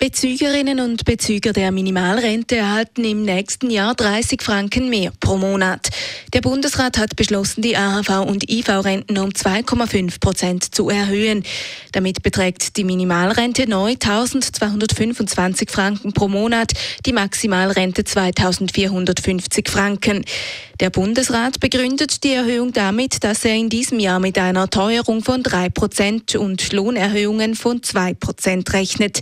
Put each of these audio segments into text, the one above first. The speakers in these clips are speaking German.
Bezügerinnen und Bezüger der Minimalrente erhalten im nächsten Jahr 30 Franken mehr pro Monat. Der Bundesrat hat beschlossen, die AHV- und IV-Renten um 2,5 Prozent zu erhöhen. Damit beträgt die Minimalrente neu 1225 Franken pro Monat, die Maximalrente 2450 Franken. Der Bundesrat begründet die Erhöhung damit, dass er in diesem Jahr mit einer Teuerung von 3 Prozent und Lohnerhöhungen von 2 Prozent rechnet.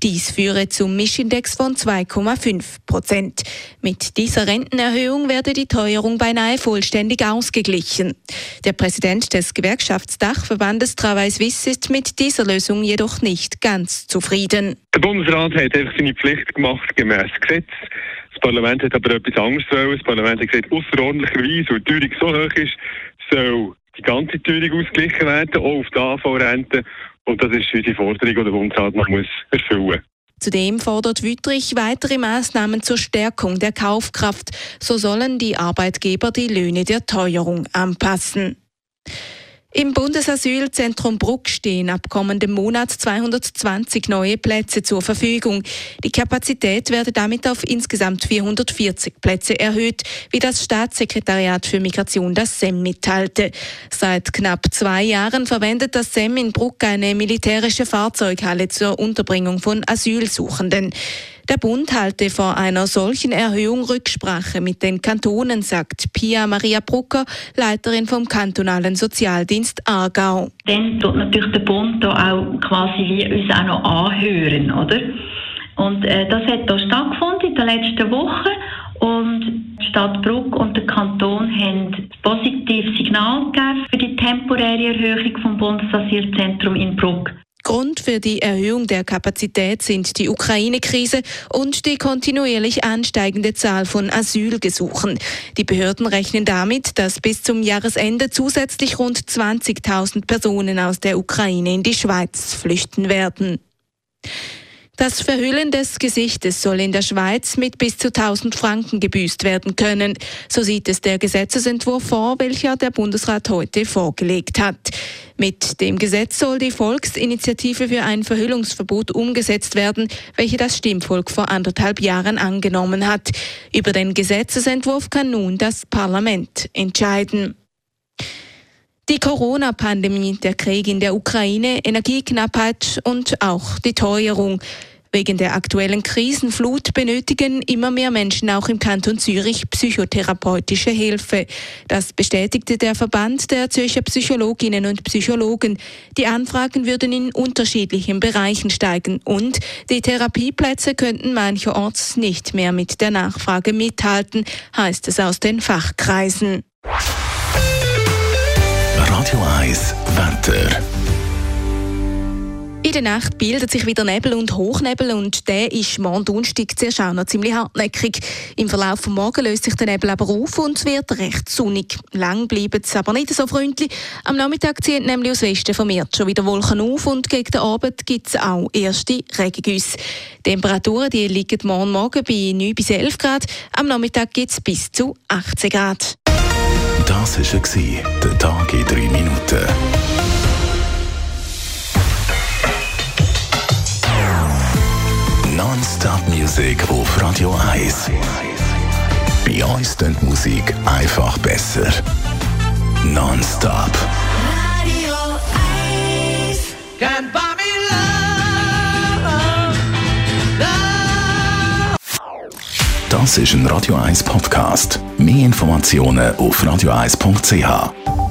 Dies führe zum Mischindex von 2,5 Prozent. Mit dieser Rentenerhöhung werde die Teuerung beinahe vollständig ausgeglichen. Der Präsident des Gewerkschaftsdachverbandes Travail Suisse ist mit dieser Lösung jedoch nicht ganz zufrieden. Der Bundesrat hat einfach seine Pflicht gemacht gemäß Gesetz. Das Parlament hat aber etwas anderes wollen. Das Parlament hat gesagt, außerordentlicherweise, weil die Teuerung so hoch ist, soll die ganze Teuerung ausgeglichen werden, auch auf die AV-Rente. Und das ist unsere Forderung, die der Bundesrat noch muss erfüllen muss. Zudem fordert Wüttrich weitere Maßnahmen zur Stärkung der Kaufkraft. So sollen die Arbeitgeber die Löhne der Teuerung anpassen. Im Bundesasylzentrum Bruck stehen ab kommendem Monat 220 neue Plätze zur Verfügung. Die Kapazität werde damit auf insgesamt 440 Plätze erhöht, wie das Staatssekretariat für Migration das SEM mitteilte. Seit knapp zwei Jahren verwendet das SEM in Bruck eine militärische Fahrzeughalle zur Unterbringung von Asylsuchenden. Der Bund halte vor einer solchen Erhöhung Rücksprache mit den Kantonen, sagt Pia Maria Brucker, Leiterin vom kantonalen Sozialdienst Aargau. Dann tut natürlich der Bund da auch quasi wie uns auch noch anhören, oder? Und äh, das hat da stattgefunden in den letzten Wochen und die Stadt Bruck und der Kanton haben ein positives Signal gegeben für die temporäre Erhöhung vom Bundesasylzentrum in Bruck. Grund für die Erhöhung der Kapazität sind die Ukraine-Krise und die kontinuierlich ansteigende Zahl von Asylgesuchen. Die Behörden rechnen damit, dass bis zum Jahresende zusätzlich rund 20.000 Personen aus der Ukraine in die Schweiz flüchten werden. Das Verhüllen des Gesichtes soll in der Schweiz mit bis zu 1000 Franken gebüßt werden können. So sieht es der Gesetzesentwurf vor, welcher der Bundesrat heute vorgelegt hat. Mit dem Gesetz soll die Volksinitiative für ein Verhüllungsverbot umgesetzt werden, welche das Stimmvolk vor anderthalb Jahren angenommen hat. Über den Gesetzesentwurf kann nun das Parlament entscheiden. Die Corona-Pandemie, der Krieg in der Ukraine, Energieknappheit und auch die Teuerung. Wegen der aktuellen Krisenflut benötigen immer mehr Menschen auch im Kanton Zürich psychotherapeutische Hilfe. Das bestätigte der Verband der Zürcher Psychologinnen und Psychologen. Die Anfragen würden in unterschiedlichen Bereichen steigen und die Therapieplätze könnten mancherorts nicht mehr mit der Nachfrage mithalten, heißt es aus den Fachkreisen. Radio 1 Wetter. In der Nacht bildet sich wieder Nebel und Hochnebel und der ist morgen Donnerstag zuerst auch noch ziemlich hartnäckig. Im Verlauf des Morgens löst sich der Nebel aber auf und wird recht sonnig. Lang bleibt es aber nicht so freundlich. Am Nachmittag ziehen nämlich aus Westen vermehrt schon wieder Wolken auf und gegen den Abend gibt es auch erste Regengüsse. Die Temperaturen die liegen morgen Morgen bei 9 bis 11 Grad, am Nachmittag gibt es bis zu 18 Grad. Das war der Tag in 3 Minuten. Non-Stop-Musik auf Radio 1. Bei uns klingt die Musik einfach besser. Non-Stop. Radio 1. Can't buy me love, love. Das ist ein Radio 1 Podcast. Mehr Informationen auf radio1.ch.